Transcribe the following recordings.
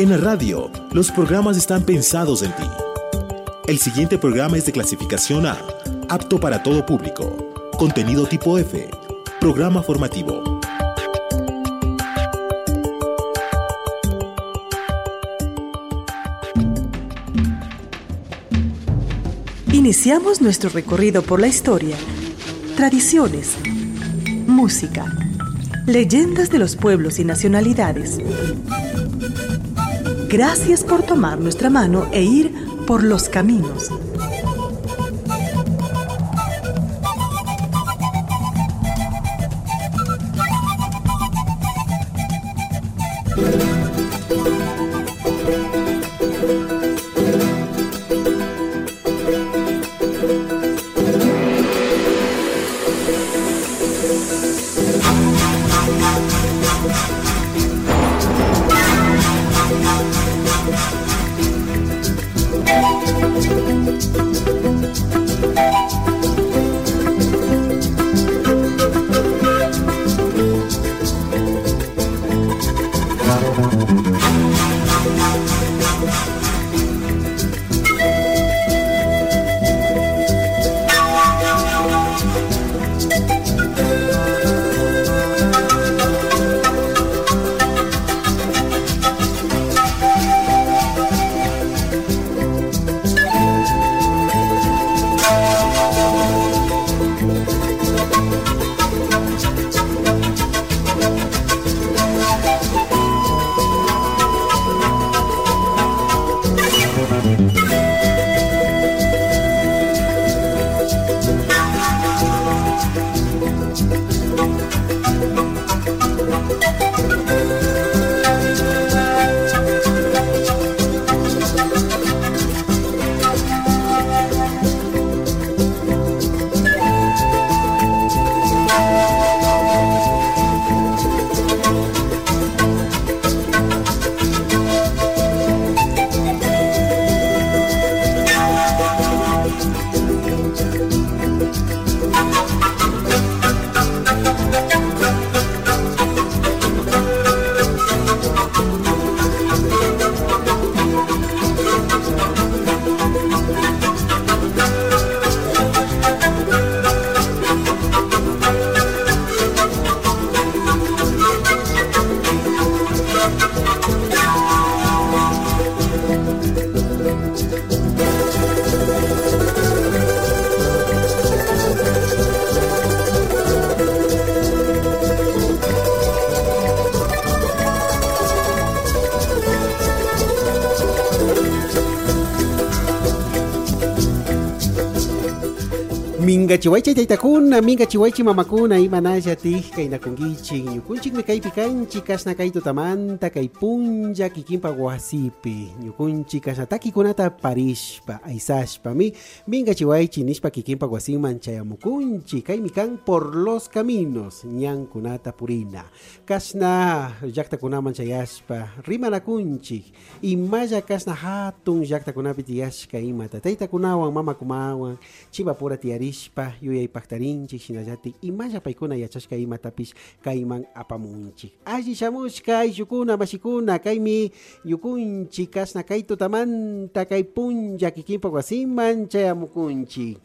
En la radio, los programas están pensados en ti. El siguiente programa es de clasificación A, apto para todo público. Contenido tipo F, programa formativo. Iniciamos nuestro recorrido por la historia, tradiciones, música, leyendas de los pueblos y nacionalidades Gracias por tomar nuestra mano e ir por los caminos. Minga chihuaycha taytakuna minga chihuaychi mamakuna imanalla tijkay nakunkichik ñukunchikmi kaypi kanchik kashna kay tutamanta kay punlla kikinpa wasipi ñukunchik kashna takikunata parishpa aysashpami minga chihuaychi nishpa kikinpa wasinman chayamukunchik kaymi kan por los caminos ñankunata purina. Kashna llaqtakunaman chayashpa rimanakunchik imalla kashna hatun llaqtakunapi tiyashka imata taytakunawan mamakumawan chimapura tiyarishpa Llaqtaqa yuyaypaqtarinchik shinallatik imalla paykuna yachashka imatapish kayman apamunchik alli shamushka ayllukuna mashikuna kaymi yukunchik kasna kay punlla kikinpa wasinman chayamukunchik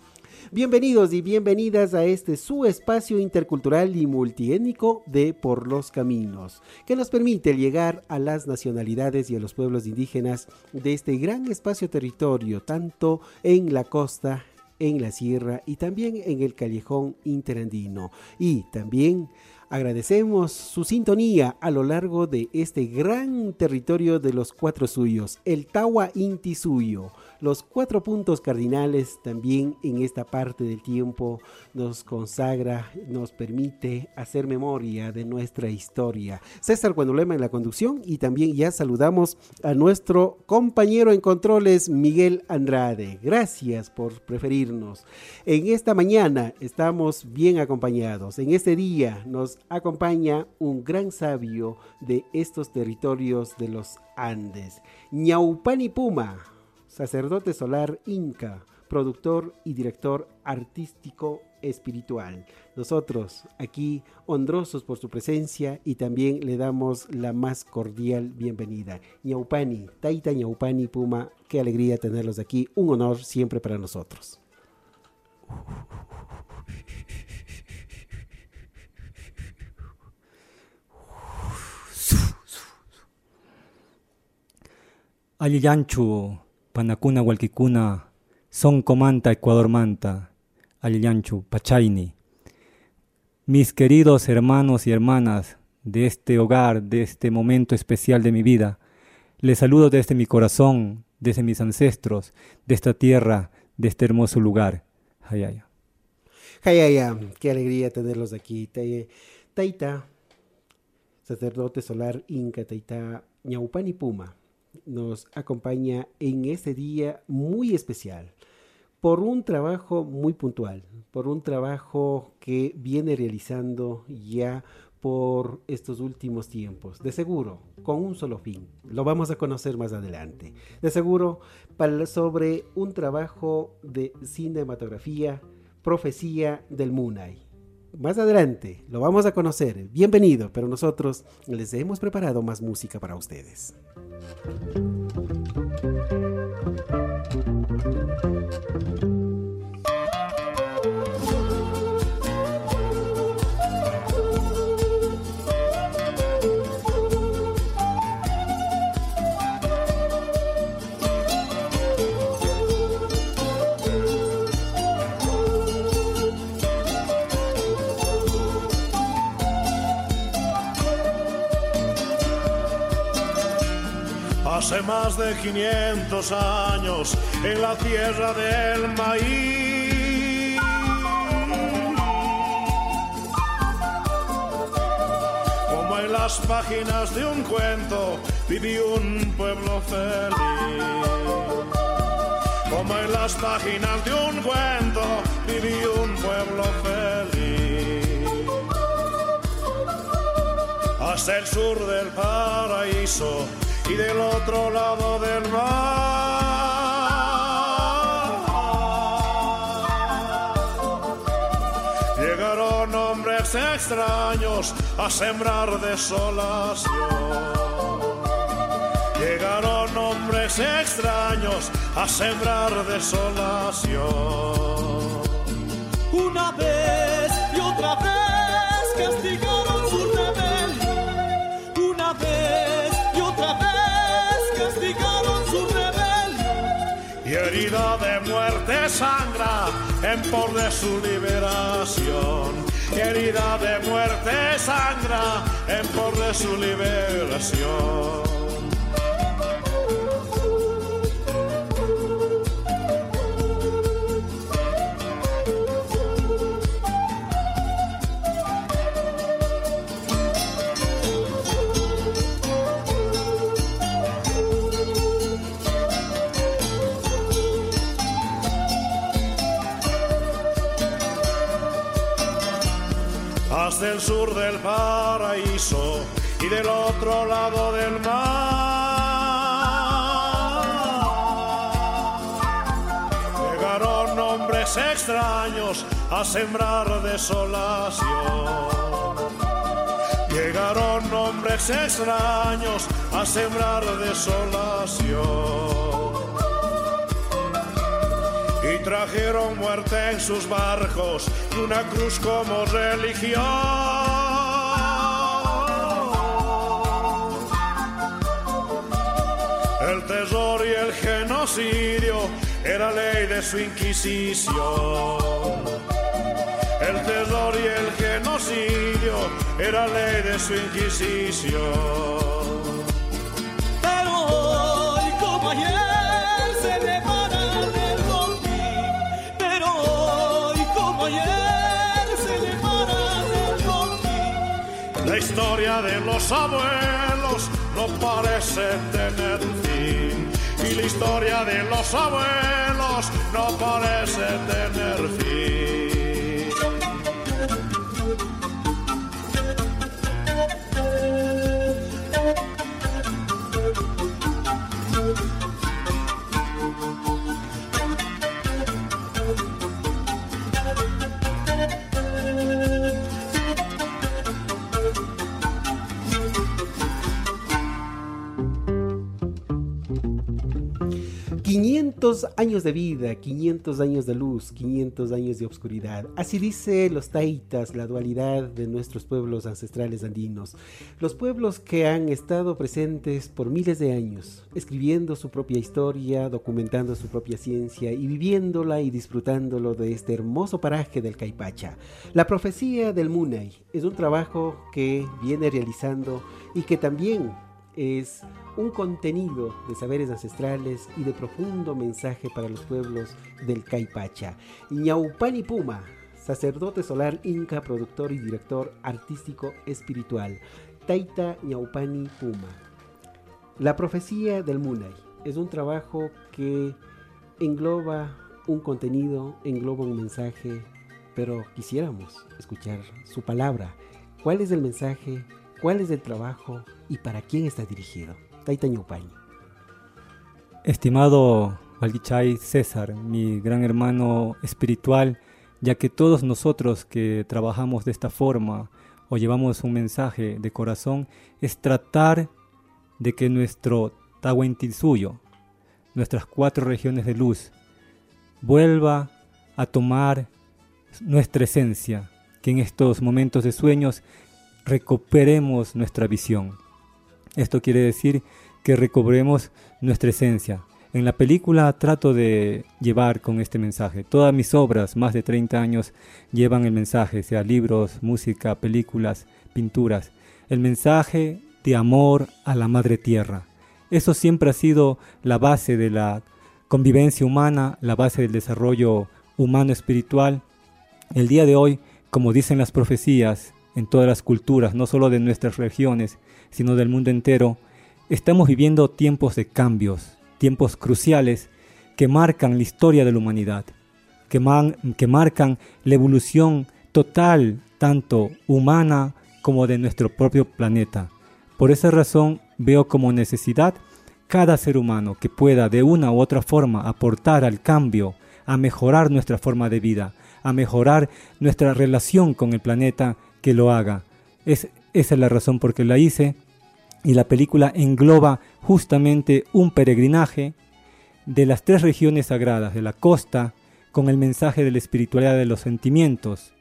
Bienvenidos y bienvenidas a este su espacio intercultural y multiétnico de Por los Caminos, que nos permite llegar a las nacionalidades y a los pueblos indígenas de este gran espacio territorio, tanto en la costa en la sierra y también en el callejón interandino. Y también agradecemos su sintonía a lo largo de este gran territorio de los cuatro suyos, el Tawa Inti Suyo los cuatro puntos cardinales también en esta parte del tiempo nos consagra, nos permite hacer memoria de nuestra historia. César Guandolema en la conducción y también ya saludamos a nuestro compañero en controles Miguel Andrade. Gracias por preferirnos. En esta mañana estamos bien acompañados. En este día nos acompaña un gran sabio de estos territorios de los Andes, Ñaupani Puma sacerdote solar inca, productor y director artístico espiritual. Nosotros aquí honrosos por su presencia y también le damos la más cordial bienvenida. Ñaupani, Taita Ñaupani Puma, qué alegría tenerlos aquí, un honor siempre para nosotros. Alillanchu, Panacuna, Hualquicuna, Son Comanta, Ecuador Manta, Alillanchu, Pachaini. Mis queridos hermanos y hermanas de este hogar, de este momento especial de mi vida, les saludo desde mi corazón, desde mis ancestros, de esta tierra, de este hermoso lugar. Hayaya. Hayaya, qué alegría tenerlos aquí. Taita, sacerdote solar Inca, Taita, Ñaupani Puma nos acompaña en este día muy especial por un trabajo muy puntual, por un trabajo que viene realizando ya por estos últimos tiempos, de seguro, con un solo fin. Lo vamos a conocer más adelante. De seguro, para, sobre un trabajo de cinematografía, profecía del Munay. Más adelante lo vamos a conocer. Bienvenido, pero nosotros les hemos preparado más música para ustedes. Hace más de 500 años en la tierra del maíz. Como en las páginas de un cuento vivió un pueblo feliz. Como en las páginas de un cuento vivió un pueblo feliz. Hasta el sur del paraíso y del otro lado del mar. Llegaron hombres extraños a sembrar desolación. Llegaron hombres extraños a sembrar desolación. Una vez y otra vez castigaron herida de muerte sangra en por de su liberación. Herida de muerte sangra en por de su liberación. Hasta el sur del paraíso y del otro lado del mar. Llegaron hombres extraños a sembrar desolación. Llegaron hombres extraños a sembrar desolación y trajeron muerte en sus barcos y una cruz como religión. Terror y el genocidio era ley de su inquisición. El terror y el genocidio era ley de su inquisición. Pero hoy como ayer se levanta del botín. Pero hoy como ayer se levanta del botín. La historia de los abuelos no parece tener la historia de los abuelos no parece tener fin. 500 años de vida, 500 años de luz, 500 años de obscuridad. Así dice los taitas, la dualidad de nuestros pueblos ancestrales andinos. Los pueblos que han estado presentes por miles de años, escribiendo su propia historia, documentando su propia ciencia y viviéndola y disfrutándolo de este hermoso paraje del Caipacha. La profecía del Munay es un trabajo que viene realizando y que también es un contenido de saberes ancestrales y de profundo mensaje para los pueblos del Caipacha. Ñaupani Puma, sacerdote solar inca, productor y director artístico espiritual. Taita Ñaupani Puma. La profecía del Munay es un trabajo que engloba un contenido, engloba un mensaje, pero quisiéramos escuchar su palabra. ¿Cuál es el mensaje? ¿Cuál es el trabajo? ¿Y para quién está dirigido? Taita Ñaupani. Estimado Valguichay César, mi gran hermano espiritual, ya que todos nosotros que trabajamos de esta forma o llevamos un mensaje de corazón, es tratar de que nuestro Tahuantinsuyo, nuestras cuatro regiones de luz, vuelva a tomar nuestra esencia, que en estos momentos de sueños recuperemos nuestra visión. Esto quiere decir que recobremos nuestra esencia. En la película trato de llevar con este mensaje. Todas mis obras, más de 30 años, llevan el mensaje, sea libros, música, películas, pinturas. El mensaje de amor a la madre tierra. Eso siempre ha sido la base de la convivencia humana, la base del desarrollo humano espiritual. El día de hoy, como dicen las profecías en todas las culturas, no solo de nuestras regiones, sino del mundo entero, estamos viviendo tiempos de cambios, tiempos cruciales que marcan la historia de la humanidad, que, que marcan la evolución total, tanto humana como de nuestro propio planeta. Por esa razón veo como necesidad cada ser humano que pueda de una u otra forma aportar al cambio, a mejorar nuestra forma de vida, a mejorar nuestra relación con el planeta, que lo haga. Es, esa es la razón por que la hice y la película engloba justamente un peregrinaje de las tres regiones sagradas de la costa con el mensaje de la espiritualidad de los sentimientos,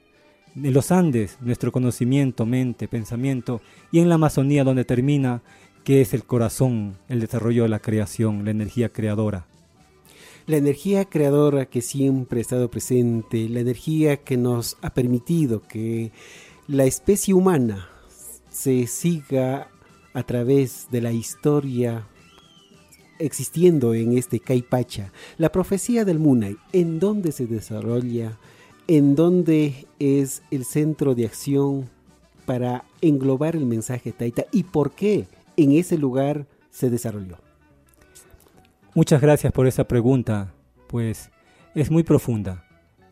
de los Andes, nuestro conocimiento, mente, pensamiento, y en la Amazonía donde termina, que es el corazón, el desarrollo de la creación, la energía creadora. La energía creadora que siempre ha estado presente, la energía que nos ha permitido que la especie humana se siga a través de la historia existiendo en este Caipacha, la profecía del Munay, en dónde se desarrolla, en dónde es el centro de acción para englobar el mensaje Taita y por qué en ese lugar se desarrolló. Muchas gracias por esa pregunta, pues es muy profunda.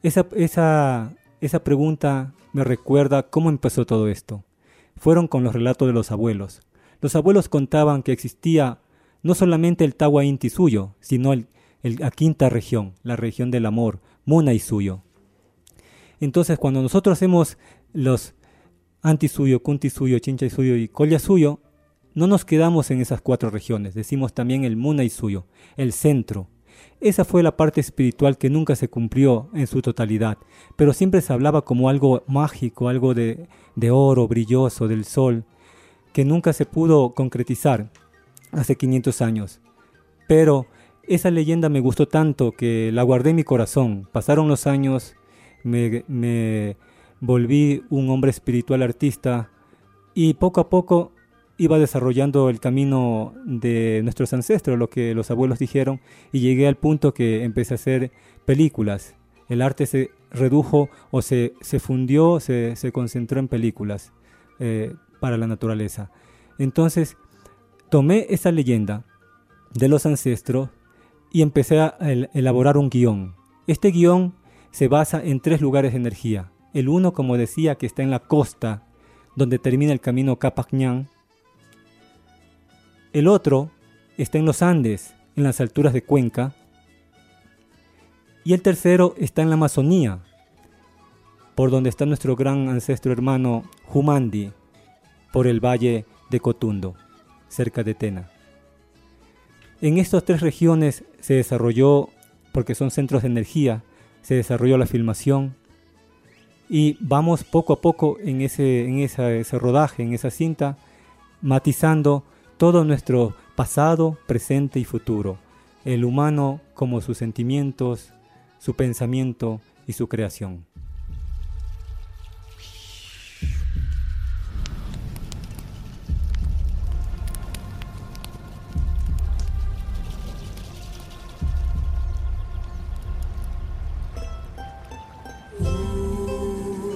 Esa, esa, esa pregunta me recuerda cómo empezó todo esto. Fueron con los relatos de los abuelos. Los abuelos contaban que existía no solamente el Tawa Inti suyo, sino el, la quinta región, la región del amor, Muna y suyo. Entonces, cuando nosotros hacemos los anti suyo, kunti suyo, chincha y suyo y colla suyo, no nos quedamos en esas cuatro regiones, decimos también el Muna y suyo, el centro. Esa fue la parte espiritual que nunca se cumplió en su totalidad, pero siempre se hablaba como algo mágico, algo de, de oro brilloso, del sol, que nunca se pudo concretizar hace 500 años. Pero esa leyenda me gustó tanto que la guardé en mi corazón. Pasaron los años, me, me volví un hombre espiritual artista y poco a poco iba desarrollando el camino de nuestros ancestros, lo que los abuelos dijeron, y llegué al punto que empecé a hacer películas. El arte se redujo o se, se fundió, se, se, concentró en películas. Eh, para la naturaleza. Entonces, tomé esa leyenda de los ancestros y empecé a elaborar un guion. Este guion se basa en tres lugares de energía. El uno, como decía, que está en la costa, donde termina el camino Capacñán. El otro está en los Andes, en las alturas de Cuenca. Y el tercero está en la Amazonía, por donde está nuestro gran ancestro hermano Humandi, por el valle de Cotundo, cerca de Tena. En estas tres regiones se desarrolló, porque son centros de energía, se desarrolló la filmación y vamos poco a poco en ese, en ese rodaje, en esa cinta, matizando todo nuestro pasado, presente y futuro. El humano como sus sentimientos, su pensamiento y su creación.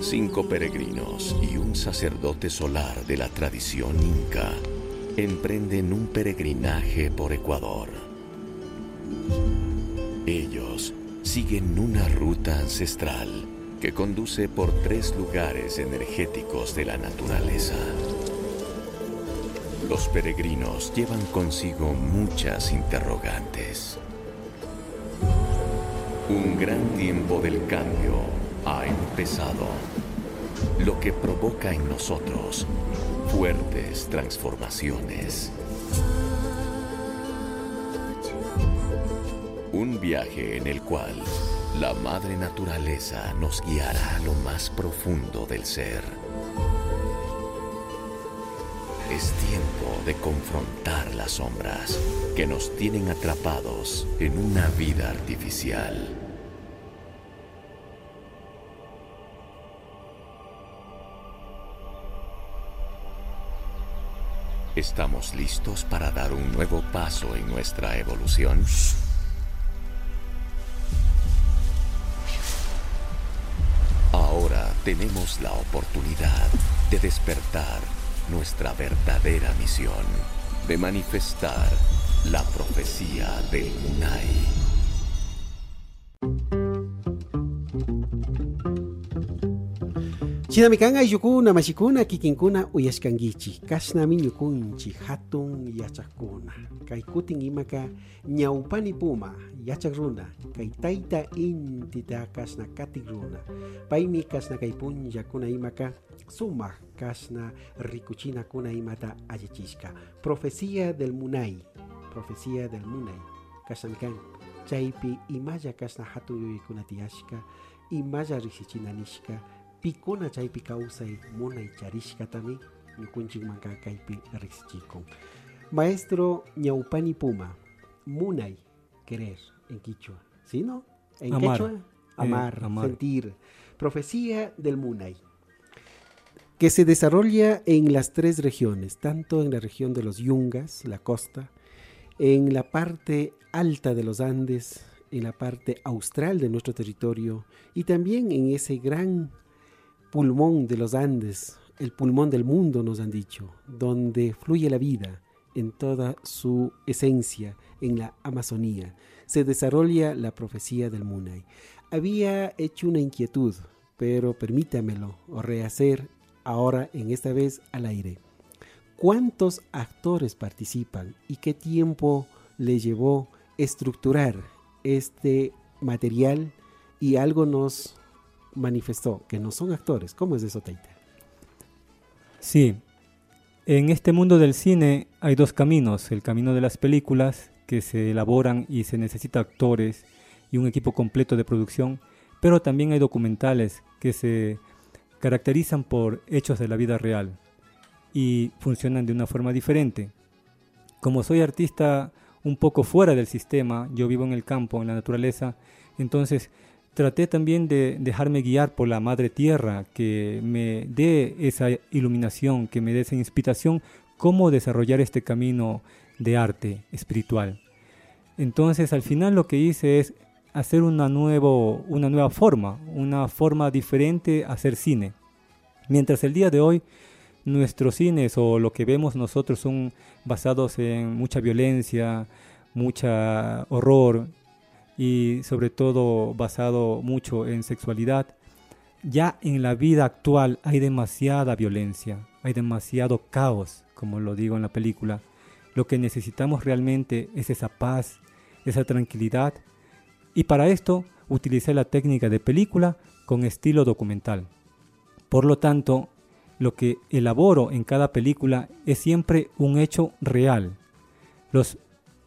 Cinco peregrinos y un sacerdote solar de la tradición inca emprenden un peregrinaje por Ecuador. Ellos siguen una ruta ancestral que conduce por tres lugares energéticos de la naturaleza. Los peregrinos llevan consigo muchas interrogantes. Un gran tiempo del cambio ha empezado, lo que provoca en nosotros fuertes transformaciones. Un viaje en el cual la madre naturaleza nos guiará a lo más profundo del ser. Es tiempo de confrontar las sombras que nos tienen atrapados en una vida artificial. ¿Estamos listos para dar un nuevo paso en nuestra evolución? Ahora tenemos la oportunidad de despertar nuestra verdadera misión, de manifestar la profecía del Munai. Chinamikanga yukuna mashikuna kikinkuna uyashkangichi kashnami ñukunchi hatun yachakuna. Kay kutin imaka ñawpani puma yachak runa. Kay tayta intita kasna katik runa. Paymi kasna kay punllakuna imaka sumaq kasna rikuchinakuna imata allachishka profecía del munay profecía del munay. Kasnamikan chaypi imaya kasna hatun yuyaykuna tiyashka imaya riksichinanishka pikuna chaypi kawsay munay charishkatami ñukunchikmanka kaypi riksichikun maestro ñawpani puma munay querer en quichua ¿sí no? en Amar. quechua Eh, amar, amar. sentir profecía del munay que se desarrolla en las tres regiones, tanto en la región de los Yungas, la costa, en la parte alta de los Andes, en la parte austral de nuestro territorio y también en ese gran pulmón de los Andes, el pulmón del mundo nos han dicho, donde fluye la vida en toda su esencia, en la Amazonía. Se desarrolla la profecía del Munay. Había hecho una inquietud, pero permítamelo o rehacer ahora en esta vez al aire. ¿Cuántos actores participan y qué tiempo le llevó estructurar este material y algo nos manifestó que no son actores? ¿Cómo es eso, Taita? Sí, en este mundo del cine hay dos caminos, el camino de las películas que se elaboran y se necesita actores y un equipo completo de producción, pero también hay documentales que se caracterizan por hechos de la vida real y funcionan de una forma diferente. Como soy artista un poco fuera del sistema, yo vivo en el campo, en la naturaleza, entonces traté también de dejarme guiar por la madre tierra, que me dé esa iluminación, que me dé esa inspiración, cómo desarrollar este camino de arte espiritual. Entonces al final lo que hice es hacer una, nuevo, una nueva forma, una forma diferente a hacer cine. Mientras el día de hoy nuestros cines o lo que vemos nosotros son basados en mucha violencia, mucha horror y sobre todo basado mucho en sexualidad, ya en la vida actual hay demasiada violencia, hay demasiado caos, como lo digo en la película. Lo que necesitamos realmente es esa paz, esa tranquilidad y para esto utilicé la técnica de película con estilo documental. Por lo tanto, lo que elaboro en cada película es siempre un hecho real. Los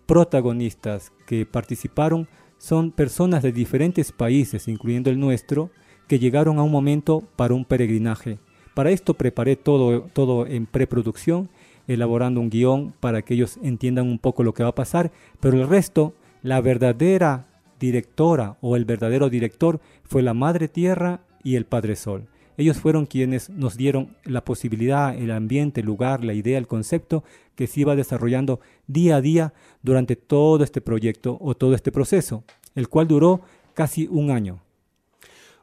protagonistas que participaron son personas de diferentes países, incluyendo el nuestro, que llegaron a un momento para un peregrinaje. Para esto preparé todo, todo en preproducción, elaborando un guion para que ellos entiendan un poco lo que va a pasar, pero el resto, la verdadera directora o el verdadero director fue la Madre Tierra y el Padre Sol. Ellos fueron quienes nos dieron la posibilidad, el ambiente, el lugar, la idea, el concepto que se iba desarrollando día a día durante todo este proyecto o todo este proceso, el cual duró casi un año.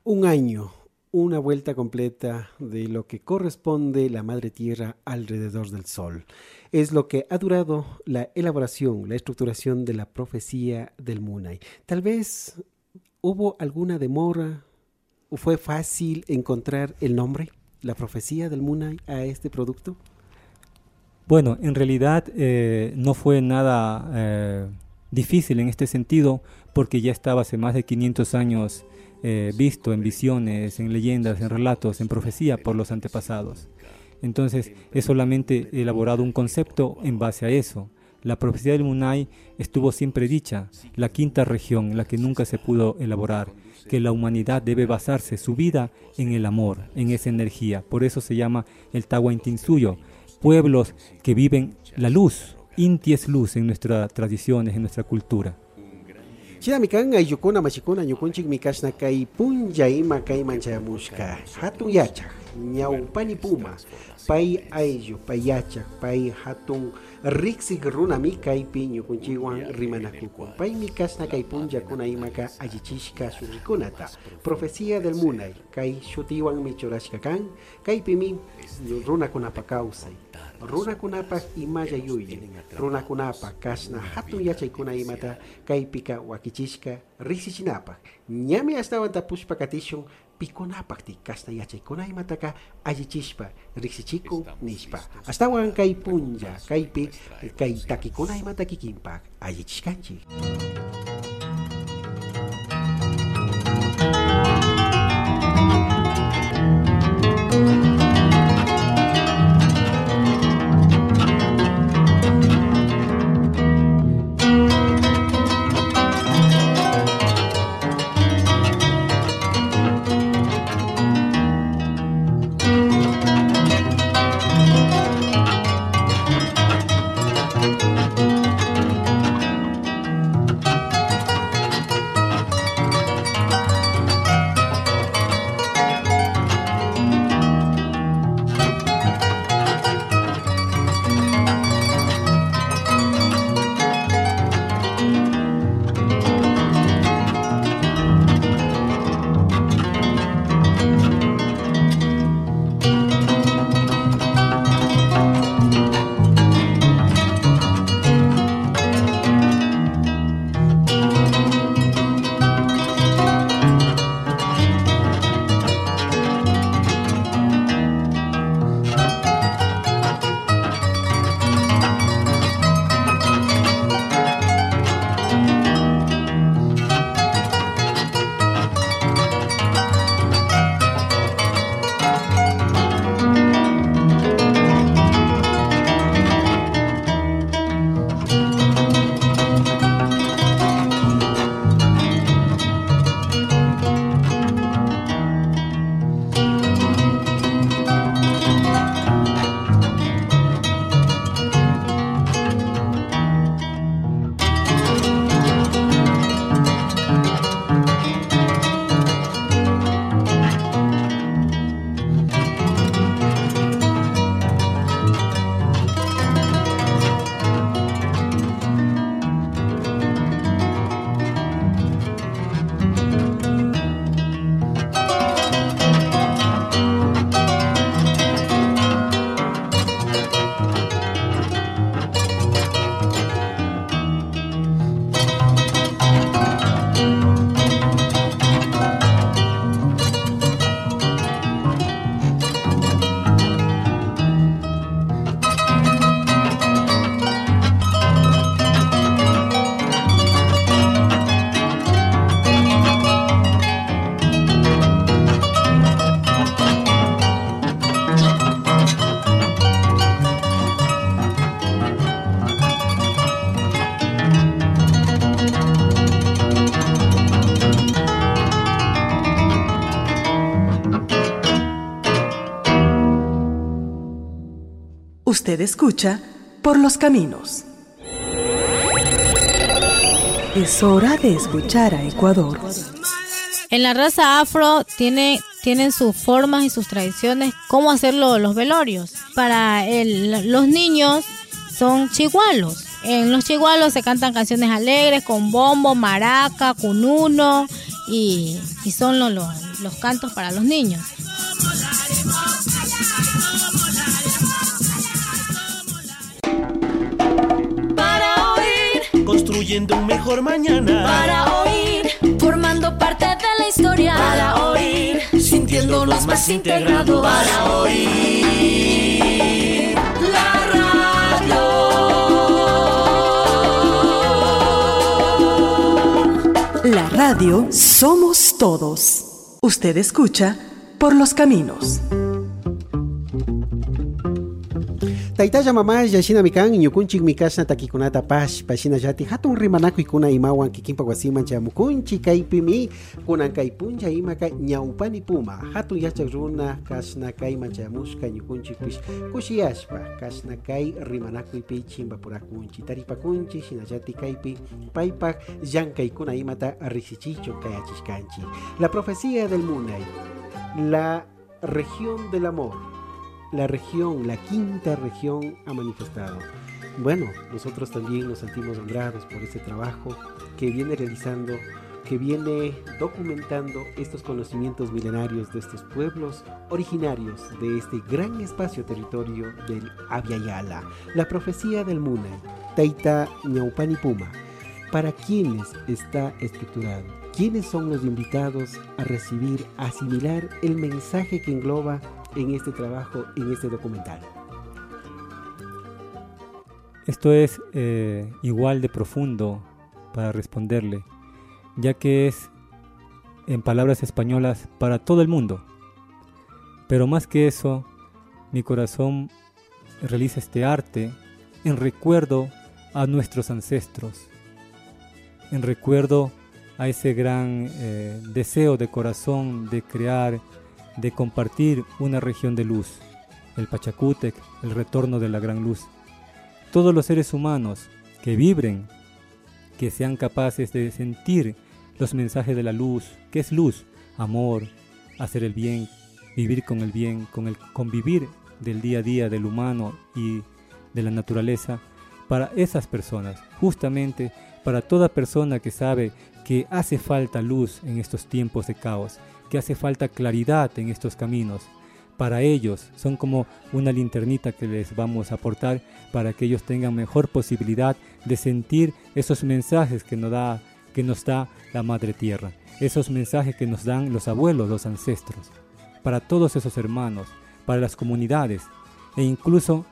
Un año, una vuelta completa de lo que corresponde la Madre Tierra alrededor del Sol. Es lo que ha durado la elaboración, la estructuración de la profecía del Munay. Tal vez hubo alguna demora, ¿Fue fácil encontrar el nombre, la profecía del Munay a este producto? Bueno, en realidad eh, no fue nada eh, difícil en este sentido porque ya estaba hace más de 500 años eh, visto en visiones, en leyendas, en relatos, en profecía por los antepasados. Entonces he solamente elaborado un concepto en base a eso. La profecía del Munay estuvo siempre dicha, la quinta región, la que nunca se pudo elaborar que la humanidad debe basarse su vida en el amor, en esa energía. Por eso se llama el Tahuantinsuyo, pueblos que viven la luz. Inti es luz en nuestras tradiciones, en nuestra cultura. Chinamikan ay yukuna machikuna ñukunchik mikashna kay punlla ima kay manchamushka hatun yachak ñawpani puma pay ayllu pay yachak pay hatun riksik runami kaypi ñukunchikwan rimanakukun paymi kashna kay punllakuna imaka allichishka surikunata profecía del munay kay shutiwanmi churashka kan. Kaypimi runakunapa kawsay runakunapaq imalla yuyay runakunapa kashna hatun yachaykuna imata kaypika wakichishka riksichinapaq ñami astawan tapushpa katishun pikunapaq ti kashna yachaykuna imataka allichishpa riksichikun nishpa astawan kay punlla kaypi kay takikuna imata kikinpaq allichishkanchik Usted escucha Por los Caminos. Es hora de escuchar a Ecuador. En la raza afro tiene, tienen sus formas y sus tradiciones, cómo hacerlo los velorios. Para el- los niños son chigualos. En los chigualos se cantan canciones alegres con bombo, maraca, cununo y, y son lo- lo- los cantos para los niños. Construyendo un mejor mañana. para oír, formando parte de la historia. Para oír, sintiéndonos más integrados. Para oír la radio. La radio somos todos. Usted escucha Por los Caminos. Taytalla mamalla shina mikan ñukunchik mikashna takikunata pash pashina llati hatun rimanakuykuna imawan kikinpa wasiman chamukunchik kaypimi kunan kay puncha ima kay ñawpani puma hatun yachak runa kashna kayman chamushka ñukunchik pish kushiyashpa kashna kay rimanakuypi chimbapurakunchik taripakunchik shinallati kaypi paypak llankaykuna imata riksichichon kayachishkanchik. La profecía del munay la región del amor la región, la quinta región ha manifestado. Bueno, nosotros también nos sentimos honrados por ese trabajo que viene realizando, que viene documentando estos conocimientos milenarios de estos pueblos originarios de este gran espacio territorio del Aviala. La profecía del Muna, Taita Ñaupani Puma. ¿Para quiénes está estructurado? ¿Quiénes son los invitados a recibir, a asimilar el mensaje que engloba en este trabajo, en este documental? Esto es eh, igual de profundo para responderle, ya que es, en palabras españolas, para todo el mundo. Pero más que eso, mi corazón realiza este arte en recuerdo a nuestros ancestros, en recuerdo a ese gran eh, deseo de corazón de crear, de compartir una región de luz, el Pachacútec, el retorno de la gran luz. Todos los seres humanos que vibren, que sean capaces de sentir los mensajes de la luz, que es luz, amor, hacer el bien, vivir con el bien, con el convivir del día a día del humano y de la naturaleza, para esas personas, justamente para toda persona que sabe que hace falta luz en estos tiempos de caos, que hace falta claridad en estos caminos. Para ellos son como una linternita que les vamos a aportar para que ellos tengan mejor posibilidad de sentir esos mensajes que nos da, que nos da la Madre Tierra, esos mensajes que nos dan los abuelos, los ancestros. Para todos esos hermanos, para las comunidades e incluso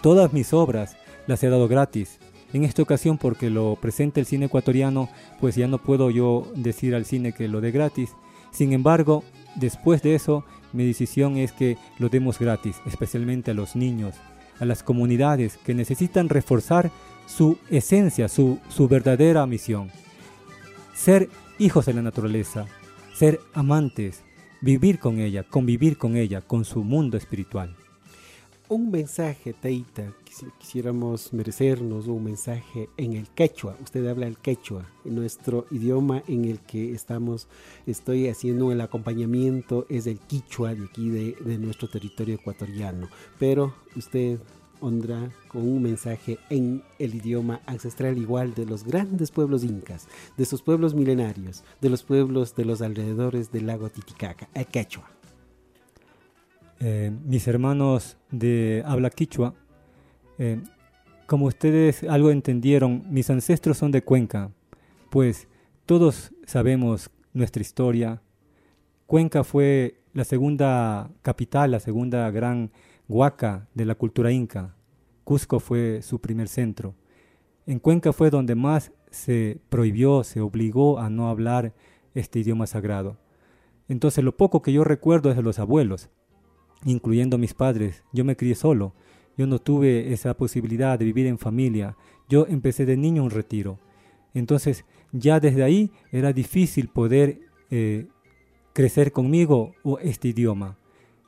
todas mis obras las he dado gratis. En esta ocasión porque lo presenta el cine ecuatoriano, pues ya no puedo yo decir al cine que lo dé gratis. Sin embargo, después de eso, mi decisión es que lo demos gratis, especialmente a los niños, a las comunidades que necesitan reforzar su esencia, su, su verdadera misión. Ser hijos de la naturaleza, ser amantes, vivir con ella, convivir con ella, con su mundo espiritual. Un mensaje, Teita, quisi- quisiéramos merecernos un mensaje en el quechua. Usted habla el quechua, nuestro idioma en el que estamos, estoy haciendo el acompañamiento, es el quichua de aquí, de, nuestro territorio ecuatoriano. Pero usted honra con un mensaje en el idioma ancestral igual de los grandes pueblos incas, de sus pueblos milenarios, de los pueblos de los alrededores del lago Titicaca, el quechua. Eh, mis hermanos de habla quichua, eh, como ustedes algo entendieron, mis ancestros son de Cuenca, pues todos sabemos nuestra historia. Cuenca fue la segunda capital, la segunda gran huaca de la cultura inca. Cusco fue su primer centro. En Cuenca fue donde más se prohibió, se obligó a no hablar este idioma sagrado. Entonces lo poco que yo recuerdo es de los abuelos incluyendo mis padres. Yo me crié solo. Yo no tuve esa posibilidad de vivir en familia. Yo empecé de niño un retiro. Entonces, ya desde ahí era difícil poder eh, crecer conmigo o este idioma.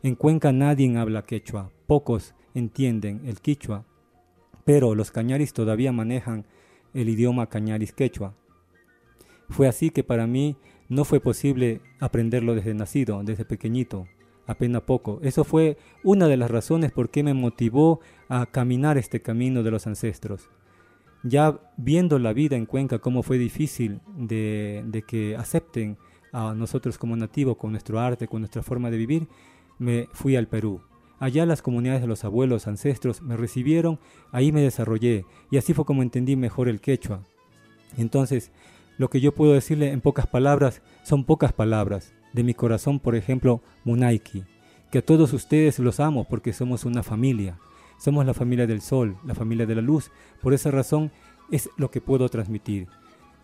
En Cuenca nadie habla quechua, pocos entienden el quichua, pero los cañaris todavía manejan el idioma cañaris quechua. Fue así que para mí no fue posible aprenderlo desde nacido, desde pequeñito, apenas poco. Eso fue una de las razones por qué me motivó a caminar este camino de los ancestros. Ya viendo la vida en Cuenca, cómo fue difícil de, de que acepten a nosotros como nativos, con nuestro arte, con nuestra forma de vivir, me fui al Perú. Allá las comunidades de los abuelos, ancestros, me recibieron, ahí me desarrollé y así fue como entendí mejor el quechua. Entonces, lo que yo puedo decirle en pocas palabras son pocas palabras. De mi corazón, por ejemplo, Munaiki, que a todos ustedes los amo porque somos una familia. Somos la familia del sol, la familia de la luz. Por esa razón es lo que puedo transmitir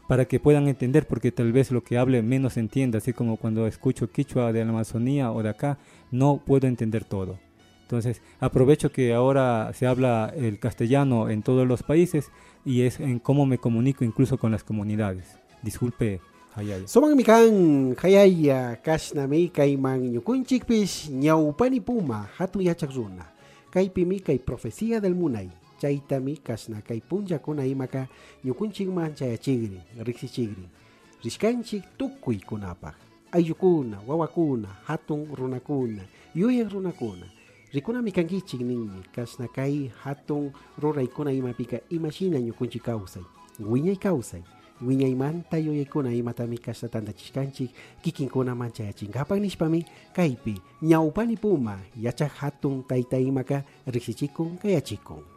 para que puedan entender, porque tal vez lo que hable menos entienda, así como cuando escucho quichua de la Amazonía o de acá, no puedo entender todo. Entonces, aprovecho que ahora se habla el castellano en todos los países y es en cómo me comunico incluso con las comunidades. Disculpe, Hayaya. Mikan hayaya kasnami kay mang nyukunchikpis ñawpani puma hatu yachakzuna. Kay pimi kay profecía del munay. Chaitami kasna kay punjakuna imaka ñukunchikman chayachigri, riksichigri. Rishkanchik tukuy kunapaj. Ayukuna, wawakuna, hatun runakuna, yuyak runakuna. Rikunami kankichik ninmi, kasna kay hatun ruraykuna imapika imashina ñukunchik kawsay. Wiñay kawsay. Wiñaymanta yuyaykuna imatami kasna tantachishkanchik kikinkunaman chayachinkapak nishpami kaypi ñawpani puma yachak hatun tayta imaka riksichikun kayachikun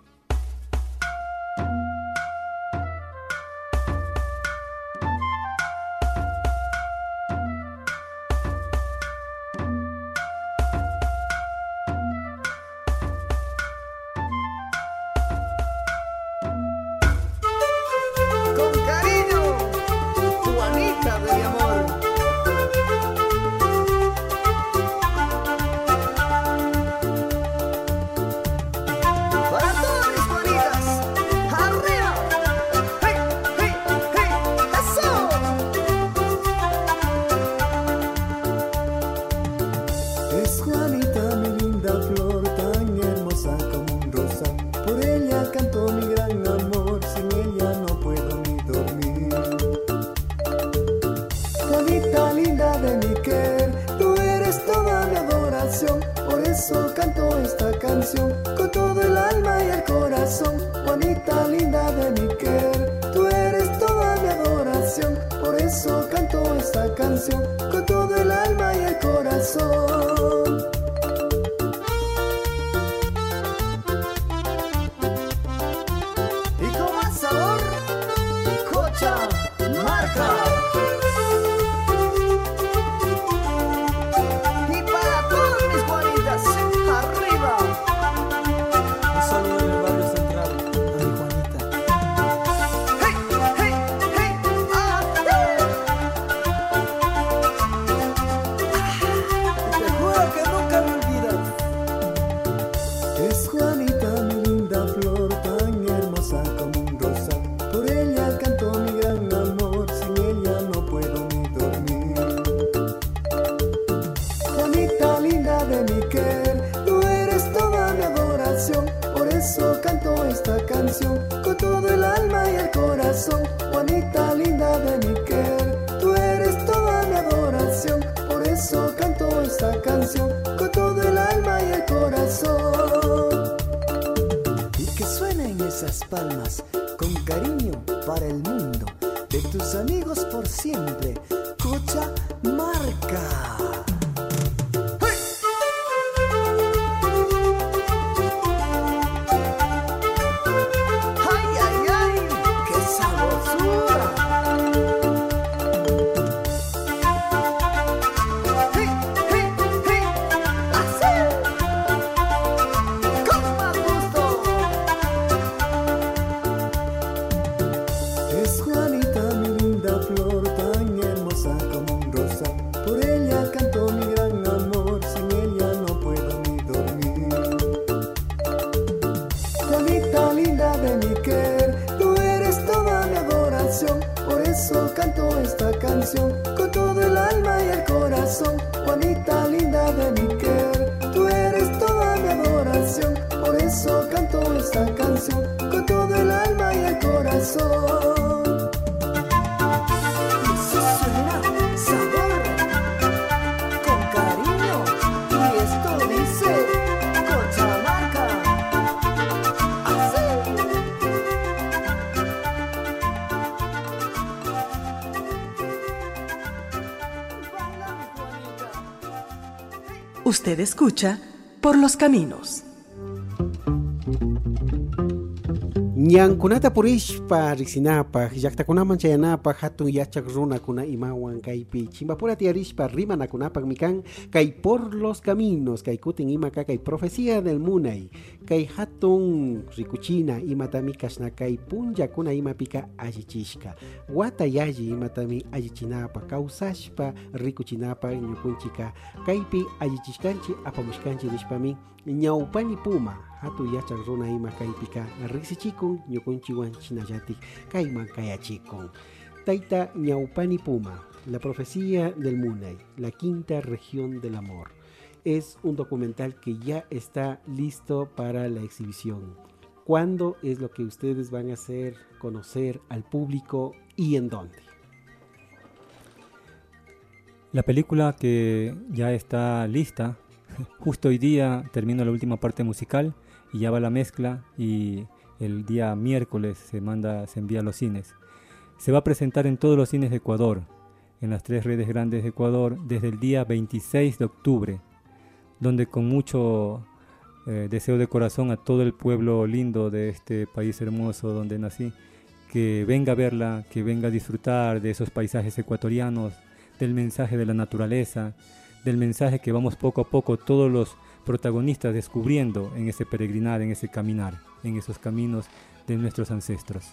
con cariño para el mundo. De tus amigos por siempre, Cocha Marca. Usted escucha por los caminos. Ñankunata purishpa riqsinapaq llaqtakunaman chayanapaq hatun yachaq runakuna imawan kaypi chimbapura tiyarishpa rimanakunapaqmi kan kay por los caminos kay kutin ima ka kay profecía del munay. Kay hatun rikuchina imatami kashna kay punllakuna imapika allichishka. Wata imatami allichinapa kawsashpa rikuchinapa ñukunchika. Kaypi allichishkanchi apamushkanchi nishpami ñawpani puma hatu yachaq runa ima kaypika riqsichikun ñukunchiwan chinallatik kayman kayachikun tayta ñawpani puma la profecía del munay la quinta región del amor. Es un documental que ya está listo para la exhibición. ¿Cuándo es lo que ustedes van a hacer conocer al público y en dónde? La película que ya está lista, justo hoy día termino la última parte musical y ya va la mezcla y el día miércoles se manda, se envía a los cines. Se va a presentar en todos los cines de Ecuador, en las tres redes grandes de Ecuador, desde el día 26 de octubre, donde con mucho eh, deseo de corazón a todo el pueblo lindo de este país hermoso donde nací, que venga a verla, que venga a disfrutar de esos paisajes ecuatorianos, del mensaje de la naturaleza, del mensaje que vamos poco a poco todos los protagonistas descubriendo en ese peregrinar, en ese caminar, en esos caminos de nuestros ancestros.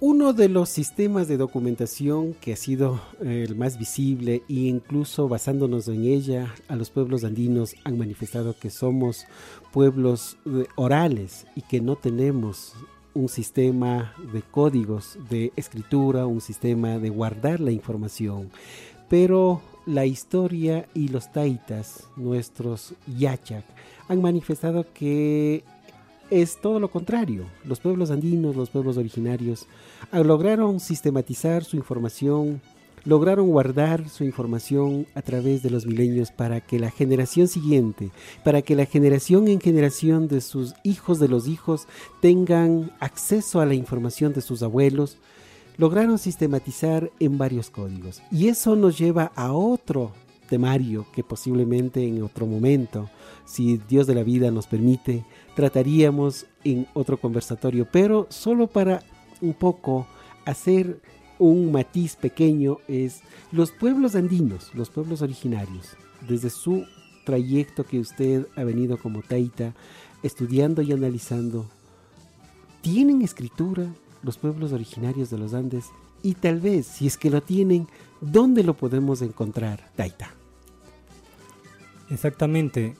Uno de los sistemas de documentación que ha sido eh, el más visible e incluso basándonos en ella, a los pueblos andinos han manifestado que somos pueblos eh, orales y que no tenemos un sistema de códigos de escritura, un sistema de guardar la información. Pero la historia y los taitas, nuestros yachak, han manifestado que es todo lo contrario. Los pueblos andinos, los pueblos originarios, ah, lograron sistematizar su información, lograron guardar su información a través de los milenios para que la generación siguiente, para que la generación en generación de sus hijos de los hijos tengan acceso a la información de sus abuelos, lograron sistematizar en varios códigos. Y eso nos lleva a otro temario que posiblemente en otro momento, si Dios de la vida nos permite, trataríamos en otro conversatorio, pero solo para un poco hacer un matiz pequeño es los pueblos andinos, los pueblos originarios, desde su trayecto que usted ha venido como Taita, estudiando y analizando, tienen escritura los pueblos originarios de los Andes y tal vez, si es que lo tienen, ¿dónde lo podemos encontrar, Taita? Exactamente.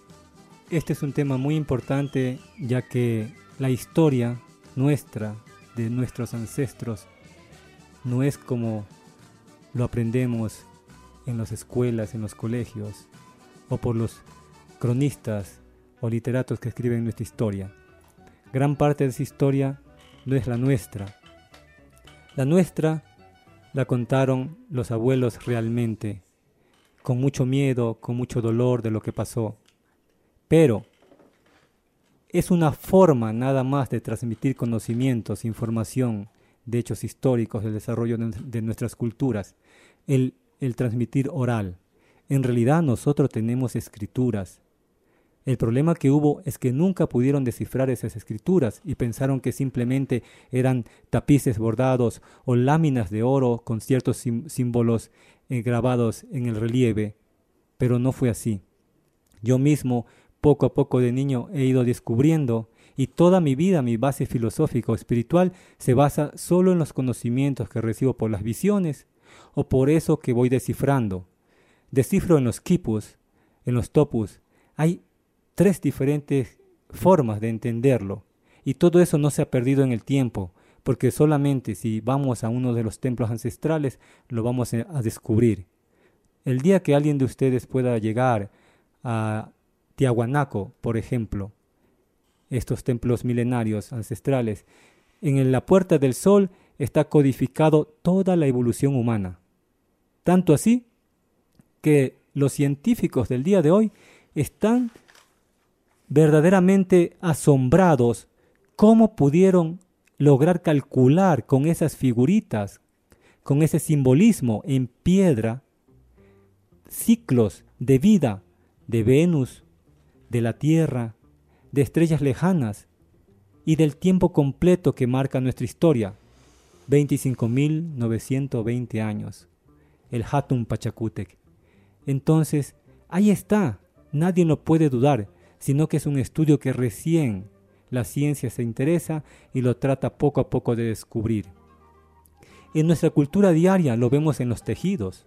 Este es un tema muy importante ya que la historia nuestra, de nuestros ancestros, no es como lo aprendemos en las escuelas, en los colegios, o por los cronistas o literatos que escriben nuestra historia. Gran parte de esa historia no es la nuestra. La nuestra la contaron los abuelos realmente, con mucho miedo, con mucho dolor de lo que pasó. Pero es una forma nada más de transmitir conocimientos, información, de hechos históricos, del desarrollo de, nuestras culturas, el, el transmitir oral. En realidad nosotros tenemos escrituras. El problema que hubo es que nunca pudieron descifrar esas escrituras y pensaron que simplemente eran tapices bordados o láminas de oro con ciertos símbolos eh, grabados en el relieve, pero no fue así. Yo mismo, poco a poco de niño, he ido descubriendo y toda mi vida, mi base filosófica o espiritual, se basa solo en los conocimientos que recibo por las visiones o por eso que voy descifrando. Descifro en los quipus, en los topus. Hay tres diferentes formas de entenderlo y todo eso no se ha perdido en el tiempo, porque solamente si vamos a uno de los templos ancestrales lo vamos a descubrir. El día que alguien de ustedes pueda llegar a Tiahuanaco, por ejemplo, estos templos milenarios ancestrales, En la Puerta del Sol está codificado toda la evolución humana. Tanto así que los científicos del día de hoy están verdaderamente asombrados cómo pudieron lograr calcular con esas figuritas, con ese simbolismo en piedra, ciclos de vida de Venus, de la Tierra, de estrellas lejanas y del tiempo completo que marca nuestra historia, 25.920 años, el Hatun Pachacútec. Entonces, ahí está, nadie lo puede dudar, sino que es un estudio que recién la ciencia se interesa y lo trata poco a poco de descubrir. En nuestra cultura diaria lo vemos en los tejidos,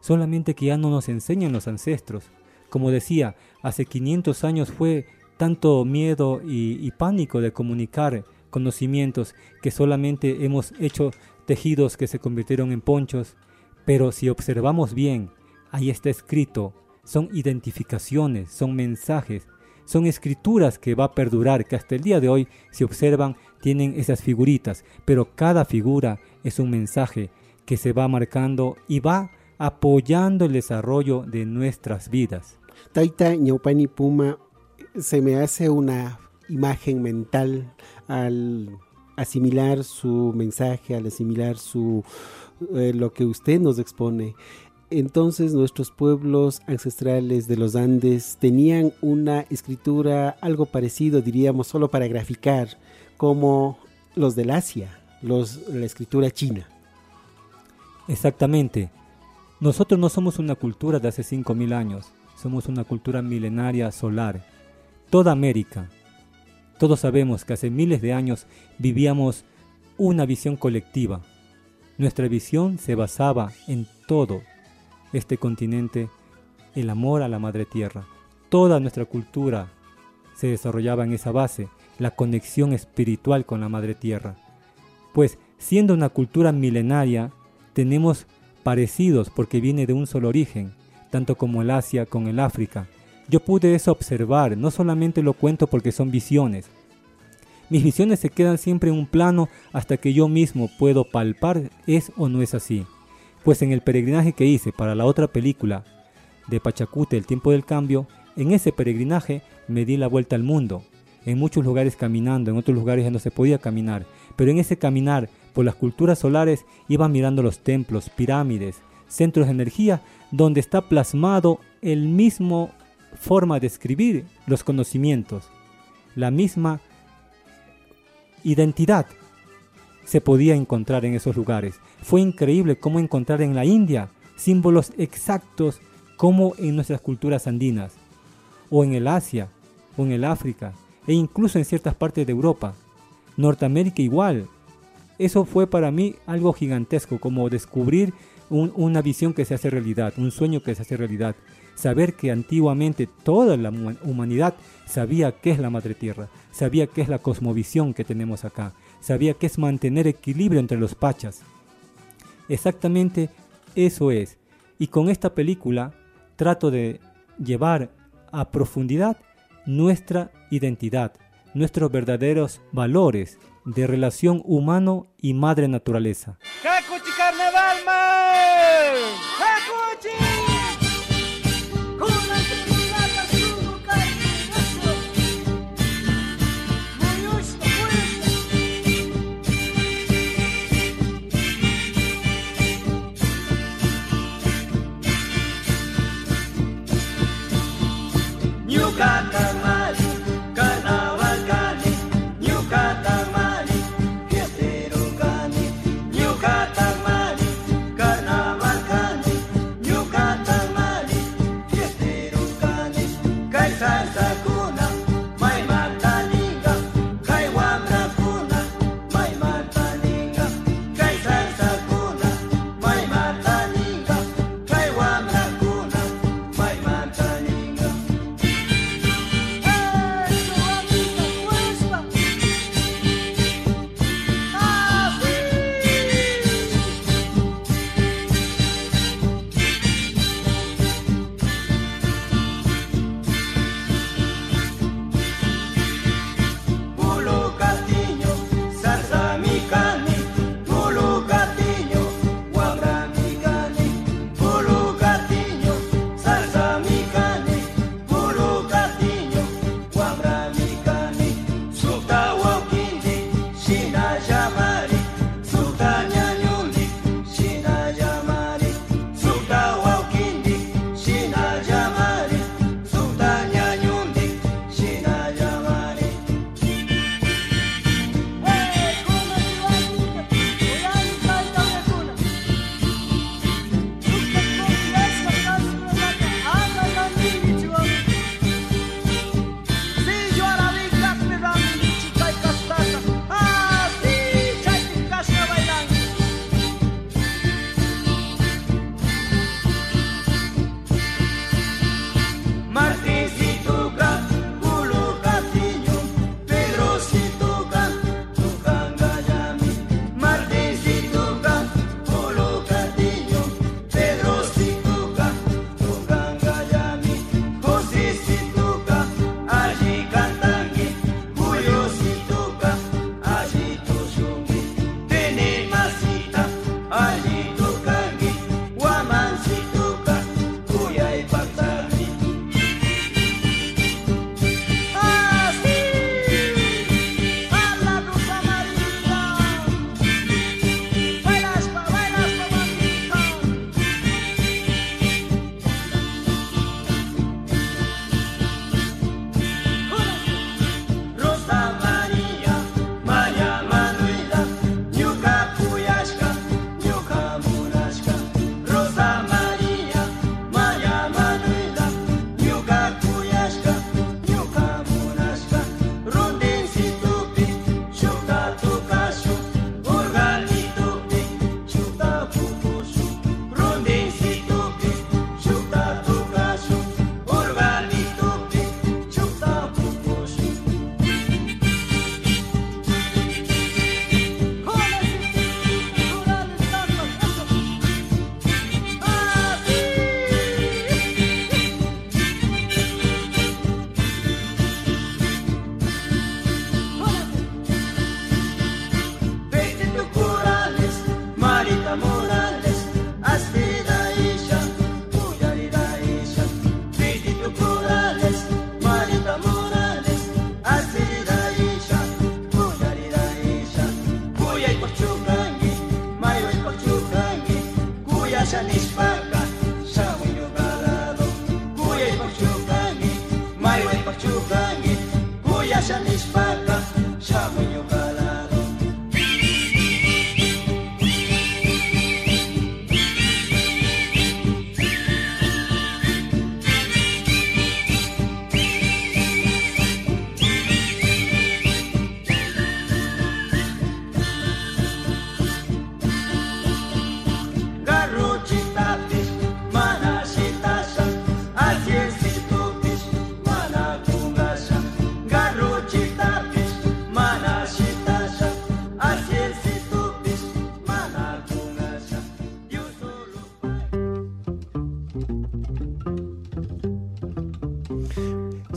solamente que ya no nos enseñan los ancestros. Como decía, hace 500 años fue tanto miedo y, pánico de comunicar conocimientos que solamente hemos hecho tejidos que se convirtieron en ponchos, pero si observamos bien, ahí está escrito, son identificaciones, son mensajes, son escrituras que va a perdurar, que hasta el día de hoy, si observan, tienen esas figuritas, pero cada figura es un mensaje que se va marcando y va apoyando el desarrollo de nuestras vidas. Taita Ñaupani Puma se me hace una imagen mental al asimilar su mensaje, al asimilar su eh, lo que usted nos expone. Entonces nuestros pueblos ancestrales de los Andes tenían una escritura algo parecido, diríamos, solo para graficar, como los del Asia, la escritura china. Exactamente. Nosotros no somos una cultura de hace 5.000 años, somos una cultura milenaria solar. Toda América, todos sabemos que hace miles de años vivíamos una visión colectiva. Nuestra visión se basaba en todo este continente, el amor a la madre tierra. Toda nuestra cultura se desarrollaba en esa base, la conexión espiritual con la madre tierra. Pues siendo una cultura milenaria, tenemos parecidos porque viene de un solo origen, tanto como el Asia con el África. Yo pude eso observar, no solamente lo cuento porque son visiones. Mis visiones se quedan siempre en un plano hasta que yo mismo puedo palpar es o no es así. Pues en el peregrinaje que hice para la otra película de Pachacute, El tiempo del cambio, en ese peregrinaje me di la vuelta al mundo, en muchos lugares caminando, en otros lugares ya no se podía caminar, pero en ese caminar por las culturas solares iba mirando los templos, pirámides, centros de energía, donde está plasmado el mismo forma de escribir los conocimientos, la misma identidad se podía encontrar en esos lugares. Fue increíble cómo encontrar en la India símbolos exactos como en nuestras culturas andinas, o en el Asia, o en el África, e incluso en ciertas partes de Europa. Norteamérica igual. Eso fue para mí algo gigantesco, como descubrir una visión que se hace realidad, un sueño que se hace realidad. Saber que antiguamente toda la humanidad sabía qué es la Madre Tierra, sabía qué es la cosmovisión que tenemos acá, sabía qué es mantener equilibrio entre los pachas. Exactamente eso es. Y con esta película trato de llevar a profundidad nuestra identidad, nuestros verdaderos valores de relación humano y madre naturaleza.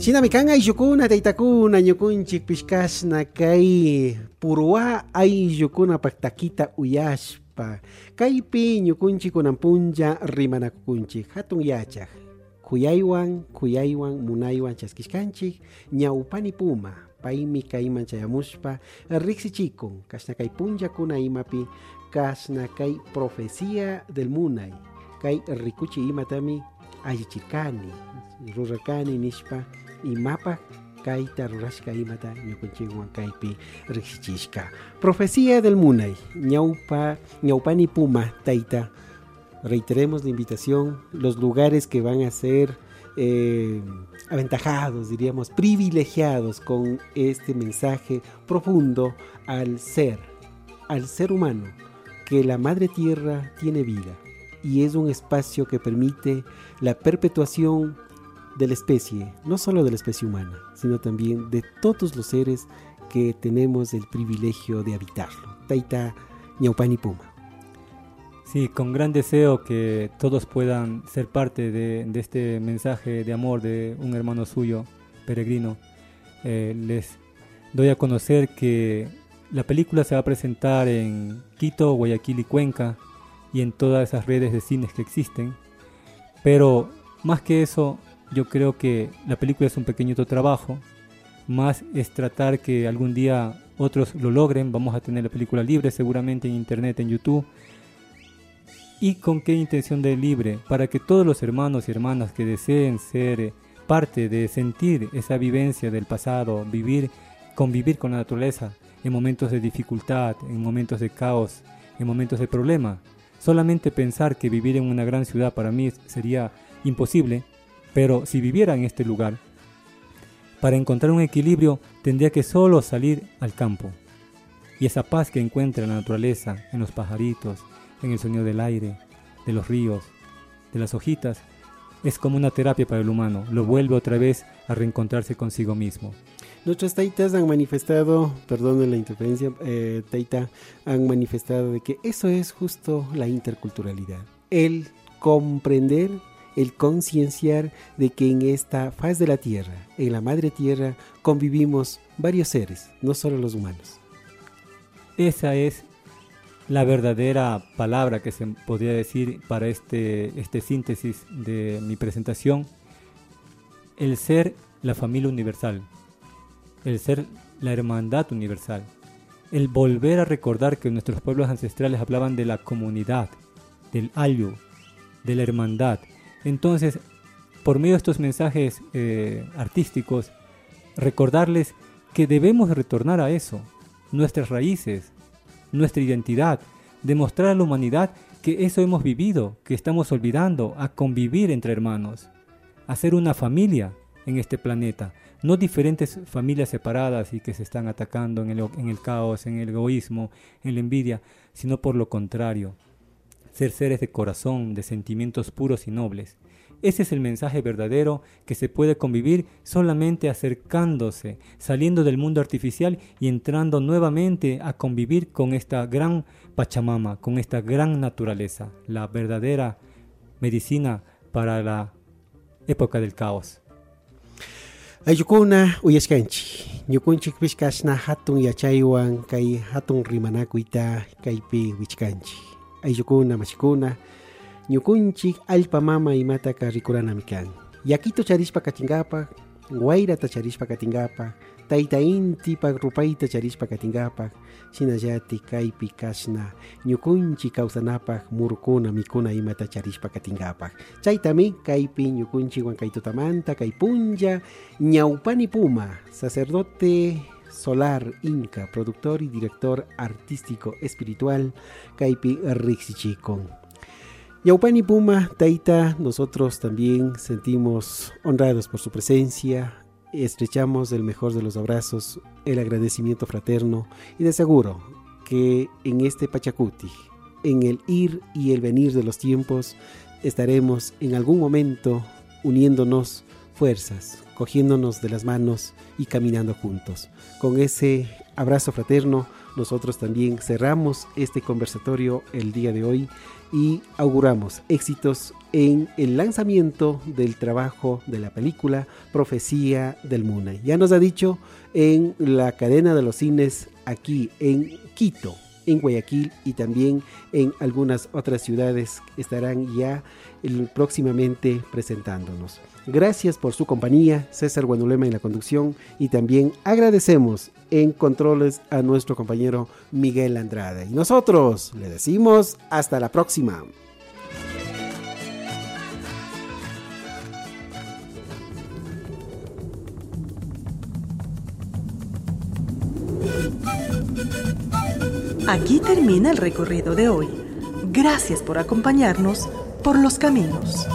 Sinamikan ayllukuna taytakuna ñukunchik pishkashna kay purwa ayllukuna paktakita uyashpa. Kaypi ñukunchik kunan punlla rimanakukunchik hatun yachaq kuyaywan kuyaywan munaywan chaskishkanchik ñawpani puma paymi kayman chayamushpa riksichikun kashna kay punllakuna imapi kashna kay profecía del munay kay rikuchi imatami allichirkani rurarkani nishpa imapa kayta rurashka imata ñukunchikwan kaypi riksichishka profecía del munay. Ñawpa ñawpani puma tayta reiteremos la invitación. Los lugares que van a ser eh, aventajados diríamos privilegiados con este mensaje profundo al ser al ser humano que la madre tierra tiene vida y es un espacio que permite la perpetuación de la especie, no solo de la especie humana, sino también de todos los seres que tenemos el privilegio de habitarlo. Taita Ñaupani Puma. Sí, con gran deseo que todos puedan ser parte de, de este mensaje de amor de un hermano suyo, peregrino. Eh, les doy a conocer que la película se va a presentar en Quito, Guayaquil y Cuenca y en todas esas redes de cines que existen. Pero más que eso, yo creo que la película es un pequeñito trabajo, más es tratar que algún día otros lo logren. Vamos a tener la película libre seguramente en internet, en YouTube. ¿Y con qué intención de libre? Para que todos los hermanos y hermanas que deseen ser parte de sentir esa vivencia del pasado, vivir, convivir con la naturaleza en momentos de dificultad, en momentos de caos, en momentos de problema. Solamente pensar que vivir en una gran ciudad para mí sería imposible, pero si viviera en este lugar, para encontrar un equilibrio tendría que solo salir al campo. Y esa paz que encuentra en la naturaleza, en los pajaritos, en el sonido del aire, de los ríos, de las hojitas, es como una terapia para el humano. Lo vuelve otra vez a reencontrarse consigo mismo. Nuestros taitas han manifestado, perdón la interferencia, eh, taita, han manifestado de que eso es justo la interculturalidad. El comprender, el concienciar de que en esta faz de la tierra, en la madre tierra, convivimos varios seres, no solo los humanos. Esa es la verdadera palabra que se podría decir para este, este síntesis de mi presentación. El ser la familia universal, el ser la hermandad universal, el volver a recordar que nuestros pueblos ancestrales hablaban de la comunidad, del ayu, de la hermandad. Entonces, por medio de estos mensajes eh, artísticos, recordarles que debemos retornar a eso, nuestras raíces, nuestra identidad, demostrar a la humanidad que eso hemos vivido, que estamos olvidando, a convivir entre hermanos, a ser una familia en este planeta, no diferentes familias separadas y que se están atacando en el, en el caos, en el egoísmo, en la envidia, sino por lo contrario, ser seres de corazón, de sentimientos puros y nobles. Ese es el mensaje verdadero que se puede convivir solamente acercándose, saliendo del mundo artificial y entrando nuevamente a convivir con esta gran Pachamama, con esta gran naturaleza, la verdadera medicina para la época del caos. Ayukuna uyashkanchi, ñukunchik pishkashna hatun yachaywan kay hatun rimanakuita kaypi wichkanchi. Ayukuna machikuna, ñukunchik allpa mama imataka rikuranami kan. Yakito charishpa katingapa, wayrata charishpa katingapa, tayta intipak rupayta charishpa katingapak shinallati kaypi kashna. Ñukunchik kawsanapak murukuna mikuna imata charishpa katingapak chaytami kaypi ñukunchikwan kay tutamanta kay punlla ñawpani puma sacerdote Solar Inca, productor y director artístico espiritual, Kaipi Rixichico. Yaupani Puma, Taita, nosotros también sentimos honrados por su presencia, estrechamos el mejor de los abrazos, el agradecimiento fraterno y de seguro que en este Pachacuti, en el ir y el venir de los tiempos, estaremos en algún momento uniéndonos fuerzas, cogiéndonos de las manos y caminando juntos. Con ese abrazo fraterno, nosotros también cerramos este conversatorio el día de hoy y auguramos éxitos en el lanzamiento del trabajo de la película Profecía del Munay. Ya nos ha dicho en la cadena de los cines aquí en Quito, en Guayaquil y también en algunas otras ciudades estarán ya próximamente presentándonos. Gracias por su compañía, César Guanulema en la conducción y también agradecemos en controles a nuestro compañero Miguel Andrade. Y nosotros le decimos hasta la próxima. Aquí termina el recorrido de hoy. Gracias por acompañarnos por los caminos.